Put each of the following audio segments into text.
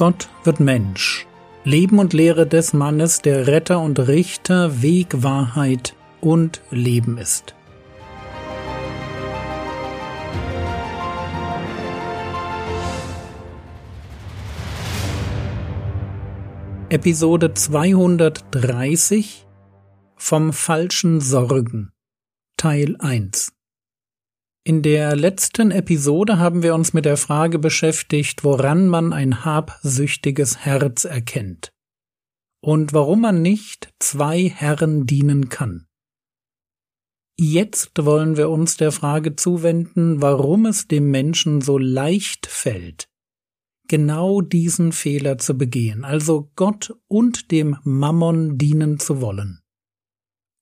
Gott wird Mensch. Leben und Lehre des Mannes, der Retter und Richter, Weg, Wahrheit und Leben ist. Episode 230 Vom falschen Sorgen Teil 1 In der letzten Episode haben wir uns mit der Frage beschäftigt, woran man ein habsüchtiges Herz erkennt und warum man nicht zwei Herren dienen kann. Jetzt wollen wir uns der Frage zuwenden, warum es dem Menschen so leicht fällt, genau diesen Fehler zu begehen, also Gott und dem Mammon dienen zu wollen.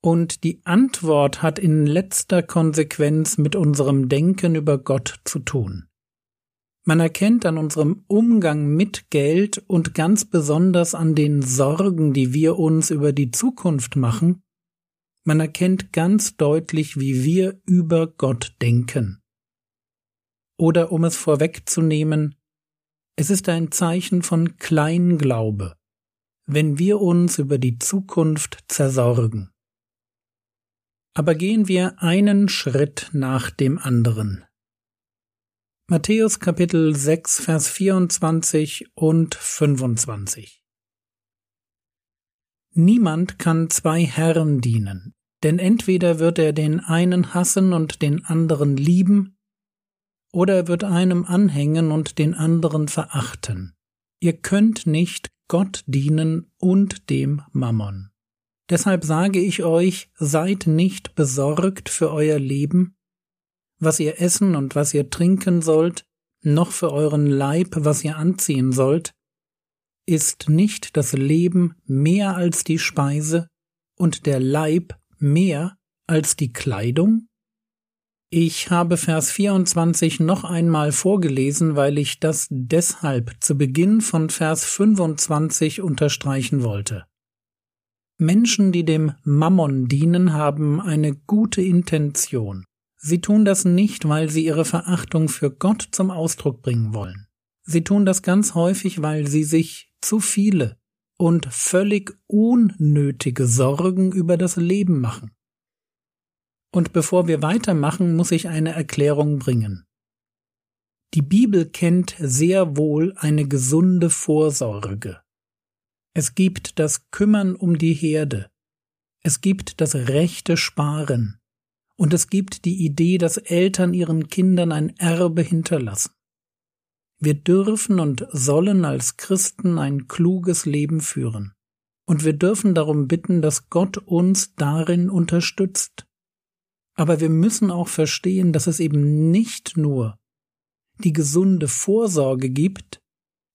Und die Antwort hat in letzter Konsequenz mit unserem Denken über Gott zu tun. Man erkennt an unserem Umgang mit Geld und ganz besonders an den Sorgen, die wir uns über die Zukunft machen, man erkennt ganz deutlich, wie wir über Gott denken. Oder um es vorwegzunehmen, es ist ein Zeichen von Kleinglaube, wenn wir uns über die Zukunft zersorgen. Aber gehen wir einen Schritt nach dem anderen. Matthäus Kapitel 6, Vers 24 und 25. Niemand kann zwei Herren dienen, denn entweder wird er den einen hassen und den anderen lieben, oder er wird einem anhängen und den anderen verachten. Ihr könnt nicht Gott dienen und dem Mammon. Deshalb sage ich euch, seid nicht besorgt für euer Leben, was ihr essen und was ihr trinken sollt, noch für euren Leib, was ihr anziehen sollt. Ist nicht das Leben mehr als die Speise und der Leib mehr als die Kleidung? Ich habe Vers 24 noch einmal vorgelesen, weil ich das deshalb zu Beginn von Vers 25 unterstreichen wollte. Menschen, die dem Mammon dienen, haben eine gute Intention. Sie tun das nicht, weil sie ihre Verachtung für Gott zum Ausdruck bringen wollen. Sie tun das ganz häufig, weil sie sich zu viele und völlig unnötige Sorgen über das Leben machen. Und bevor wir weitermachen, muss ich eine Erklärung bringen. Die Bibel kennt sehr wohl eine gesunde Vorsorge. Es gibt das Kümmern um die Herde. Es gibt das rechte Sparen. Und es gibt die Idee, dass Eltern ihren Kindern ein Erbe hinterlassen. Wir dürfen und sollen als Christen ein kluges Leben führen. Und wir dürfen darum bitten, dass Gott uns darin unterstützt. Aber wir müssen auch verstehen, dass es eben nicht nur die gesunde Vorsorge gibt,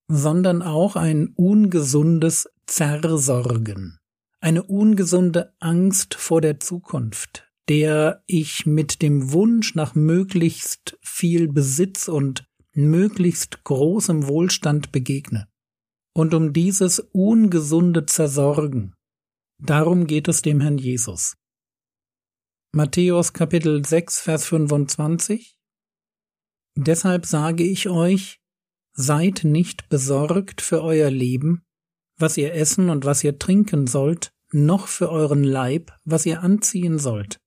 sondern auch ein ungesundes Zersorgen, eine ungesunde Angst vor der Zukunft, der ich mit dem Wunsch nach möglichst viel Besitz und möglichst großem Wohlstand begegne. Und um dieses ungesunde Zersorgen, darum geht es dem Herrn Jesus. Matthäus Kapitel 6, Vers 25 Deshalb sage ich euch, seid nicht besorgt für euer Leben, was ihr essen und was ihr trinken sollt, noch für euren Leib, was ihr anziehen sollt.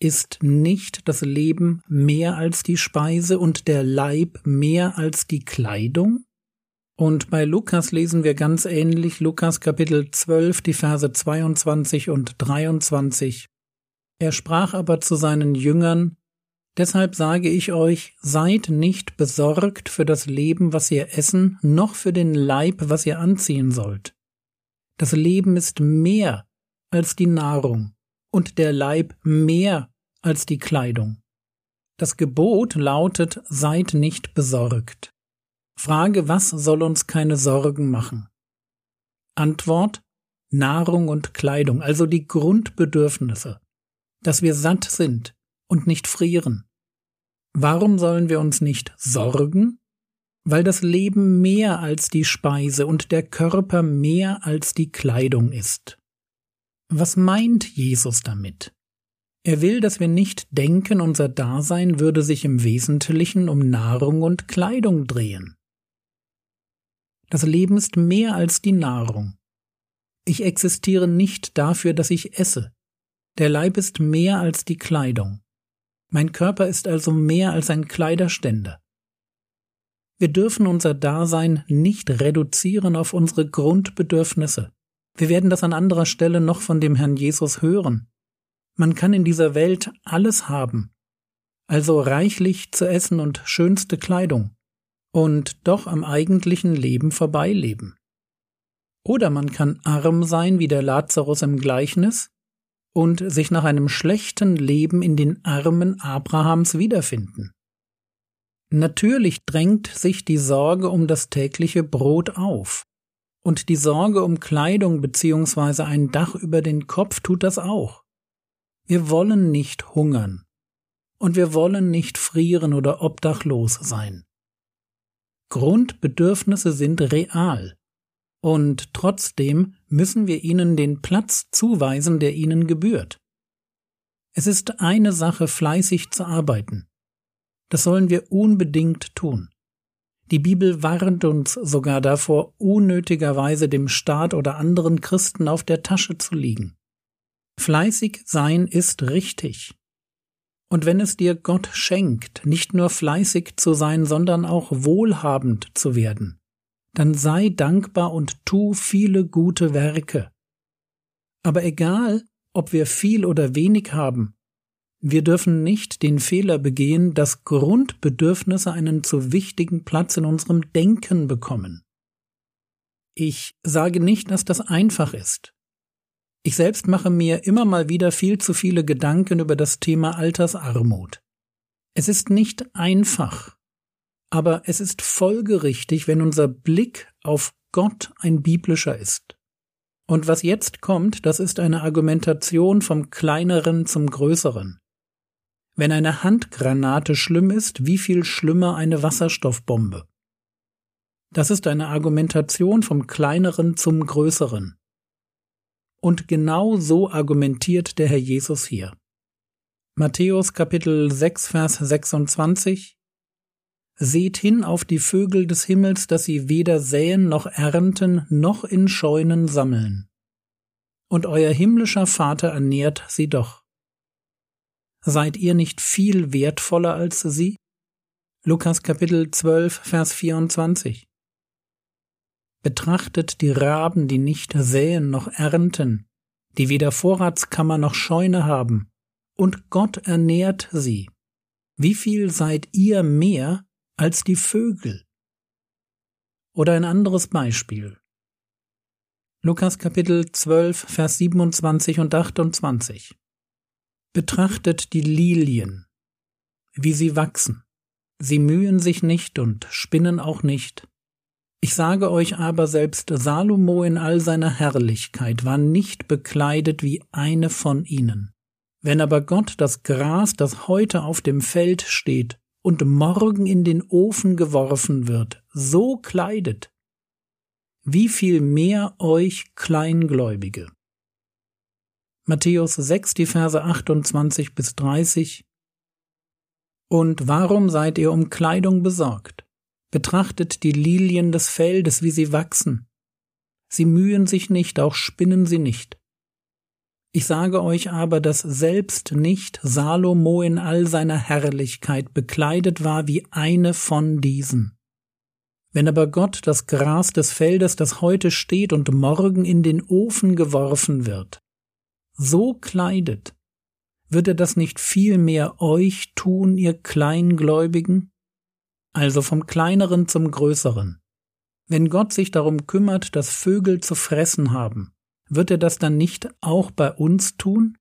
Ist nicht das Leben mehr als die Speise und der Leib mehr als die Kleidung? Und bei Lukas lesen wir ganz ähnlich Lukas Kapitel 12, die Verse 22 und 23. Er sprach aber zu seinen Jüngern, Deshalb sage ich euch, seid nicht besorgt für das Leben, was ihr essen, noch für den Leib, was ihr anziehen sollt. Das Leben ist mehr als die Nahrung und der Leib mehr als die Kleidung. Das Gebot lautet, seid nicht besorgt. Frage, was soll uns keine Sorgen machen? Antwort, Nahrung und Kleidung, also die Grundbedürfnisse dass wir satt sind und nicht frieren. Warum sollen wir uns nicht sorgen? Weil das Leben mehr als die Speise und der Körper mehr als die Kleidung ist. Was meint Jesus damit? Er will, dass wir nicht denken, unser Dasein würde sich im Wesentlichen um Nahrung und Kleidung drehen. Das Leben ist mehr als die Nahrung. Ich existiere nicht dafür, dass ich esse. Der Leib ist mehr als die Kleidung. Mein Körper ist also mehr als ein Kleiderständer. Wir dürfen unser Dasein nicht reduzieren auf unsere Grundbedürfnisse. Wir werden das an anderer Stelle noch von dem Herrn Jesus hören. Man kann in dieser Welt alles haben, also reichlich zu essen und schönste Kleidung, und doch am eigentlichen Leben vorbeileben. Oder man kann arm sein wie der Lazarus im Gleichnis und sich nach einem schlechten Leben in den Armen Abrahams wiederfinden. Natürlich drängt sich die Sorge um das tägliche Brot auf, und die Sorge um Kleidung bzw. ein Dach über den Kopf tut das auch. Wir wollen nicht hungern, und wir wollen nicht frieren oder obdachlos sein. Grundbedürfnisse sind real, und trotzdem müssen wir ihnen den Platz zuweisen, der ihnen gebührt. Es ist eine Sache, fleißig zu arbeiten. Das sollen wir unbedingt tun. Die Bibel warnt uns sogar davor, unnötigerweise dem Staat oder anderen Christen auf der Tasche zu liegen. Fleißig sein ist richtig. Und wenn es dir Gott schenkt, nicht nur fleißig zu sein, sondern auch wohlhabend zu werden, dann sei dankbar und tu viele gute Werke. Aber egal, ob wir viel oder wenig haben, wir dürfen nicht den Fehler begehen, dass Grundbedürfnisse einen zu wichtigen Platz in unserem Denken bekommen. Ich sage nicht, dass das einfach ist. Ich selbst mache mir immer mal wieder viel zu viele Gedanken über das Thema Altersarmut. Es ist nicht einfach, aber es ist folgerichtig, wenn unser Blick auf Gott ein biblischer ist. Und was jetzt kommt, das ist eine Argumentation vom Kleineren zum Größeren. Wenn eine Handgranate schlimm ist, wie viel schlimmer eine Wasserstoffbombe? Das ist eine Argumentation vom Kleineren zum Größeren. Und genau so argumentiert der Herr Jesus hier. Matthäus Kapitel 6 Vers 26 Seht hin auf die Vögel des Himmels, dass sie weder säen noch ernten noch in Scheunen sammeln. Und euer himmlischer Vater ernährt sie doch. Seid ihr nicht viel wertvoller als sie? Lukas Kapitel 12, Vers 24. Betrachtet die Raben, die nicht säen noch ernten, die weder Vorratskammer noch Scheune haben, und Gott ernährt sie. Wie viel seid ihr mehr als die Vögel. Oder ein anderes Beispiel. Lukas Kapitel 12, Vers 27 und 28. Betrachtet die Lilien, wie sie wachsen. Sie mühen sich nicht und spinnen auch nicht. Ich sage euch aber, selbst Salomo in all seiner Herrlichkeit war nicht bekleidet wie eine von ihnen. Wenn aber Gott das Gras, das heute auf dem Feld steht, und morgen in den Ofen geworfen wird, so kleidet, wie viel mehr euch Kleingläubige. Matthäus 6, die Verse 28 bis 30 Und warum seid ihr um Kleidung besorgt? Betrachtet die Lilien des Feldes, wie sie wachsen. Sie mühen sich nicht, auch spinnen sie nicht. Ich sage euch aber, dass selbst nicht Salomo in all seiner Herrlichkeit bekleidet war wie eine von diesen. Wenn aber Gott das Gras des Feldes, das heute steht und morgen in den Ofen geworfen wird, so kleidet, wird er das nicht viel mehr euch tun, ihr Kleingläubigen? Also vom kleineren zum größeren. Wenn Gott sich darum kümmert, dass Vögel zu fressen haben, wird er das dann nicht auch bei uns tun?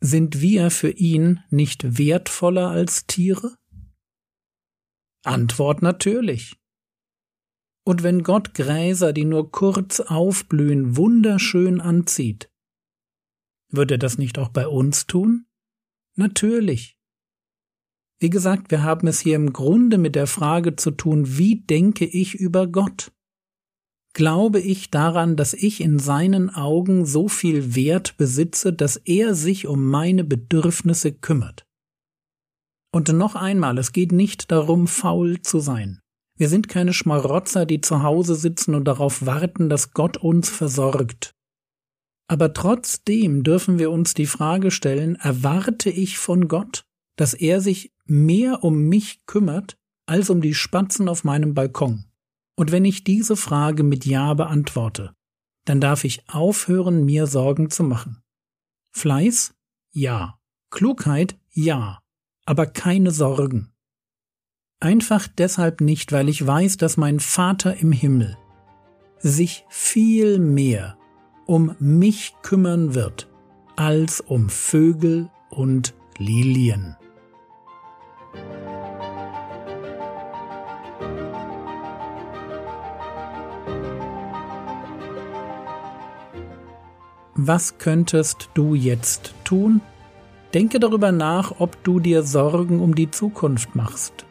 Sind wir für ihn nicht wertvoller als Tiere? Antwort natürlich. Und wenn Gott Gräser, die nur kurz aufblühen, wunderschön anzieht, wird er das nicht auch bei uns tun? Natürlich. Wie gesagt, wir haben es hier im Grunde mit der Frage zu tun, wie denke ich über Gott? Glaube ich daran, dass ich in seinen Augen so viel Wert besitze, dass er sich um meine Bedürfnisse kümmert. Und noch einmal, es geht nicht darum, faul zu sein. Wir sind keine Schmarotzer, die zu Hause sitzen und darauf warten, dass Gott uns versorgt. Aber trotzdem dürfen wir uns die Frage stellen, erwarte ich von Gott, dass er sich mehr um mich kümmert als um die Spatzen auf meinem Balkon? Und wenn ich diese Frage mit Ja beantworte, dann darf ich aufhören, mir Sorgen zu machen. Fleiß? Ja. Klugheit? Ja. Aber keine Sorgen. Einfach deshalb nicht, weil ich weiß, dass mein Vater im Himmel sich viel mehr um mich kümmern wird als um Vögel und Lilien. Was könntest du jetzt tun? Denke darüber nach, ob du dir Sorgen um die Zukunft machst.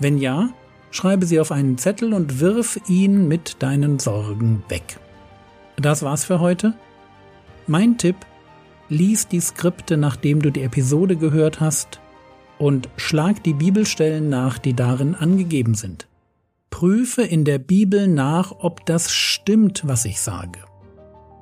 Wenn ja, schreibe sie auf einen Zettel und wirf ihn mit deinen Sorgen weg. Das war's für heute. Mein Tipp, lies die Skripte, nachdem du die Episode gehört hast, und schlag die Bibelstellen nach, die darin angegeben sind. Prüfe in der Bibel nach, ob das stimmt, was ich sage.